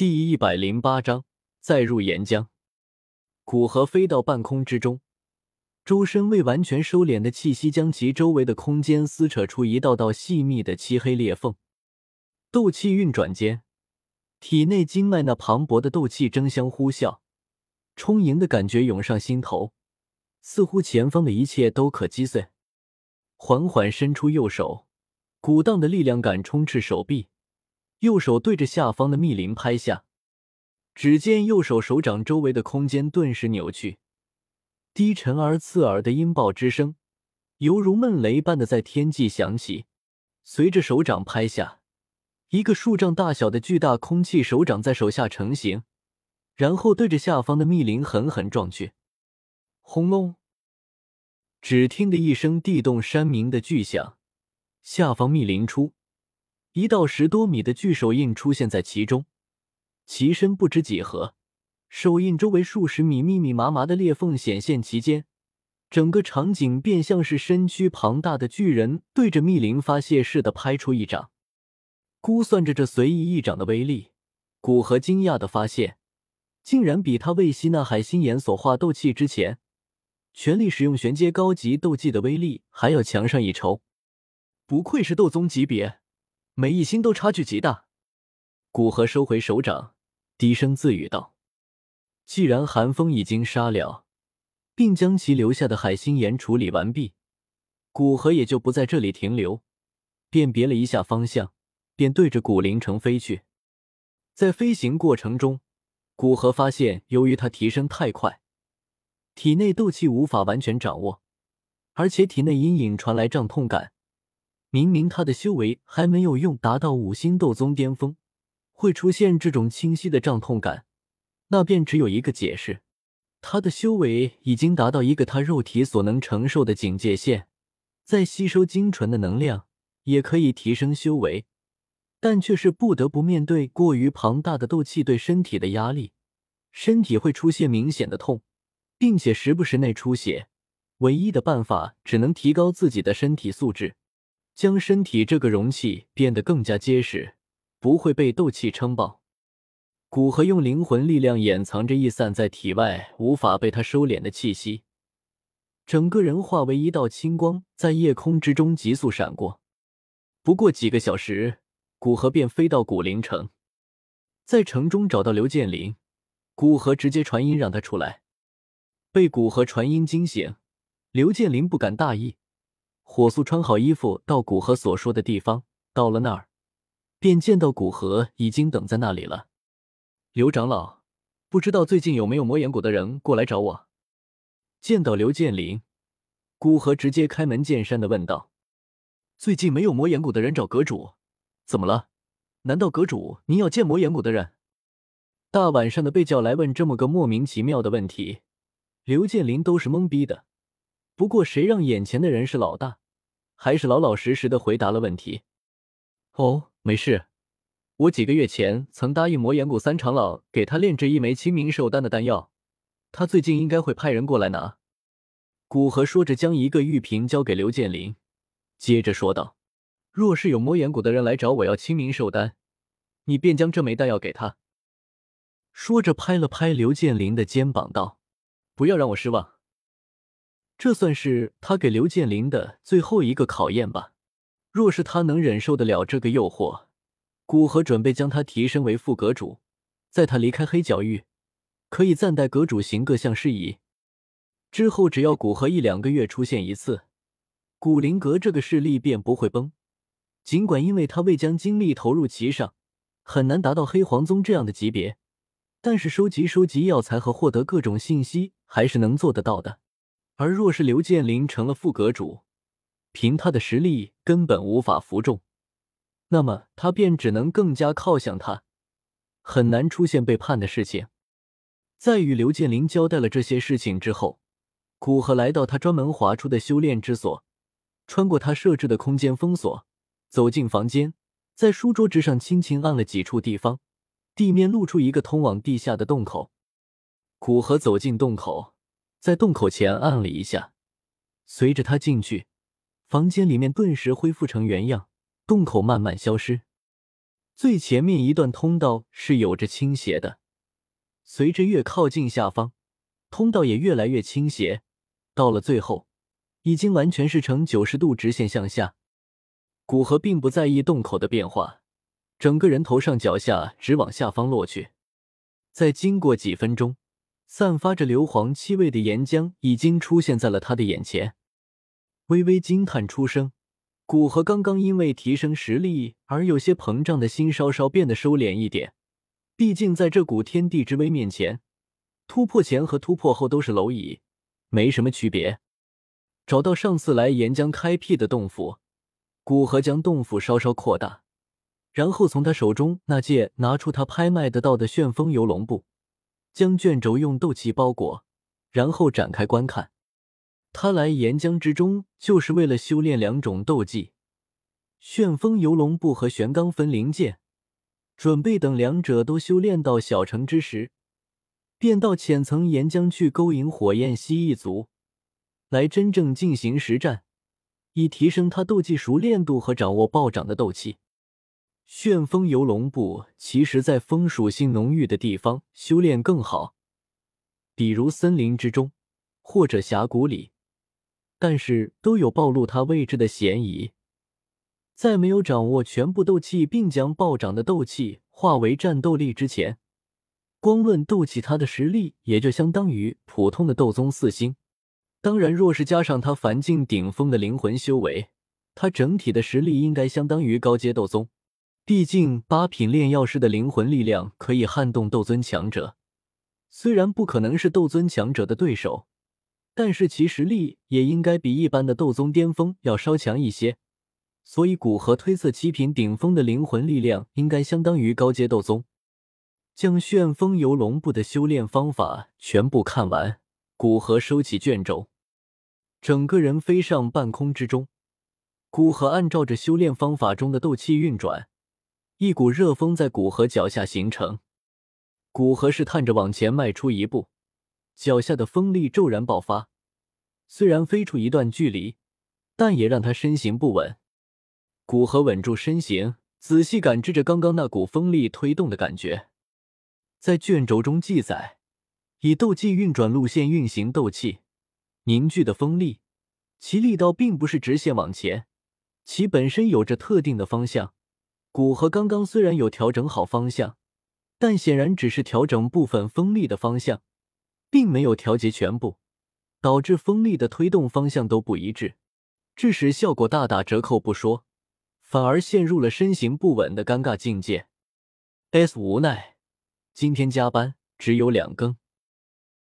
第一百零八章再入岩浆。古河飞到半空之中，周身未完全收敛的气息将其周围的空间撕扯出一道道细密的漆黑裂缝。斗气运转间，体内经脉那磅礴的斗气争相呼啸，充盈的感觉涌上心头，似乎前方的一切都可击碎。缓缓伸出右手，鼓荡的力量感充斥手臂。右手对着下方的密林拍下，只见右手手掌周围的空间顿时扭曲，低沉而刺耳的音爆之声犹如闷雷般的在天际响起。随着手掌拍下，一个数丈大小的巨大空气手掌在手下成型，然后对着下方的密林狠狠撞去。轰隆！只听得一声地动山鸣的巨响，下方密林出。一道十多米的巨手印出现在其中，其身不知几何，手印周围数十米密密麻麻的裂缝显现其间，整个场景便像是身躯庞大的巨人对着密林发泄似的拍出一掌。估算着这随意一掌的威力，古河惊讶的发现，竟然比他为吸纳海心眼所化斗气之前，全力使用玄阶高级斗技的威力还要强上一筹。不愧是斗宗级别。每一星都差距极大，古河收回手掌，低声自语道：“既然寒风已经杀了，并将其留下的海心岩处理完毕，古河也就不在这里停留，辨别了一下方向，便对着古灵城飞去。在飞行过程中，古河发现，由于他提升太快，体内斗气无法完全掌握，而且体内隐隐传来胀痛感。”明明他的修为还没有用达到五星斗宗巅峰，会出现这种清晰的胀痛感，那便只有一个解释：他的修为已经达到一个他肉体所能承受的警戒线，在吸收精纯的能量也可以提升修为，但却是不得不面对过于庞大的斗气对身体的压力，身体会出现明显的痛，并且时不时内出血。唯一的办法只能提高自己的身体素质。将身体这个容器变得更加结实，不会被斗气撑爆。古河用灵魂力量掩藏着溢散在体外、无法被他收敛的气息，整个人化为一道青光，在夜空之中急速闪过。不过几个小时，古河便飞到古灵城，在城中找到刘建林，古河直接传音让他出来。被古河传音惊醒，刘建林不敢大意。火速穿好衣服，到古河所说的地方。到了那儿，便见到古河已经等在那里了。刘长老，不知道最近有没有魔岩谷的人过来找我？见到刘建林，古河直接开门见山的问道：“最近没有魔岩谷的人找阁主，怎么了？难道阁主您要见魔岩谷的人？”大晚上的被叫来问这么个莫名其妙的问题，刘建林都是懵逼的。不过谁让眼前的人是老大？还是老老实实的回答了问题。哦，没事，我几个月前曾答应魔岩谷三长老给他炼制一枚清明寿丹的丹药，他最近应该会派人过来拿。古河说着，将一个玉瓶交给刘建林，接着说道：“若是有魔岩谷的人来找我要清明寿丹，你便将这枚丹药给他。”说着，拍了拍刘建林的肩膀，道：“不要让我失望。”这算是他给刘建林的最后一个考验吧。若是他能忍受得了这个诱惑，古河准备将他提升为副阁主，在他离开黑角域，可以暂代阁主行各项事宜。之后只要古河一两个月出现一次，古灵阁这个势力便不会崩。尽管因为他未将精力投入其上，很难达到黑皇宗这样的级别，但是收集收集药材和获得各种信息还是能做得到的。而若是刘建林成了副阁主，凭他的实力根本无法服众，那么他便只能更加靠向他，很难出现背叛的事情。在与刘建林交代了这些事情之后，古河来到他专门划出的修炼之所，穿过他设置的空间封锁，走进房间，在书桌之上轻轻按了几处地方，地面露出一个通往地下的洞口。古河走进洞口。在洞口前按了一下，随着他进去，房间里面顿时恢复成原样，洞口慢慢消失。最前面一段通道是有着倾斜的，随着越靠近下方，通道也越来越倾斜，到了最后，已经完全是呈九十度直线向下。古河并不在意洞口的变化，整个人头上脚下直往下方落去。再经过几分钟，散发着硫磺气味的岩浆已经出现在了他的眼前，微微惊叹出声。古河刚刚因为提升实力而有些膨胀的心稍稍变得收敛一点，毕竟在这股天地之威面前，突破前和突破后都是蝼蚁，没什么区别。找到上次来岩浆开辟的洞府，古河将洞府稍稍扩大，然后从他手中那戒拿出他拍卖得到的旋风游龙布，将卷轴用斗气包裹，然后展开观看。他来岩浆之中，就是为了修炼两种斗技：旋风游龙步和玄罡分灵剑。准备等两者都修炼到小成之时，便到浅层岩浆去勾引火焰蜥蜴族，来真正进行实战，以提升他斗技熟练度和掌握暴涨的斗气。旋风游龙步其实在风属性浓郁的地方修炼更好，比如森林之中或者峡谷里。但是都有暴露他位置的嫌疑。在没有掌握全部斗气，并将暴涨的斗气化为战斗力之前，光论斗气，他的实力也就相当于普通的斗宗四星。当然，若是加上他凡境顶峰的灵魂修为，他整体的实力应该相当于高阶斗宗。毕竟八品炼药师的灵魂力量可以撼动斗尊强者，虽然不可能是斗尊强者的对手。但是其实力也应该比一般的斗宗巅峰要稍强一些，所以古河推测七品顶峰的灵魂力量应该相当于高阶斗宗。将旋风游龙步的修炼方法全部看完，古河收起卷轴，整个人飞上半空之中。古河按照着修炼方法中的斗气运转，一股热风在古河脚下形成。古河试探着往前迈出一步。脚下的风力骤然爆发，虽然飞出一段距离，但也让他身形不稳。古河稳住身形，仔细感知着刚刚那股风力推动的感觉。在卷轴中记载，以斗技运转路线运行斗气凝聚的风力，其力道并不是直线往前，其本身有着特定的方向。古河刚刚虽然有调整好方向，但显然只是调整部分风力的方向。并没有调节全部，导致风力的推动方向都不一致，致使效果大打折扣不说，反而陷入了身形不稳的尴尬境界。S 无奈，今天加班只有两更。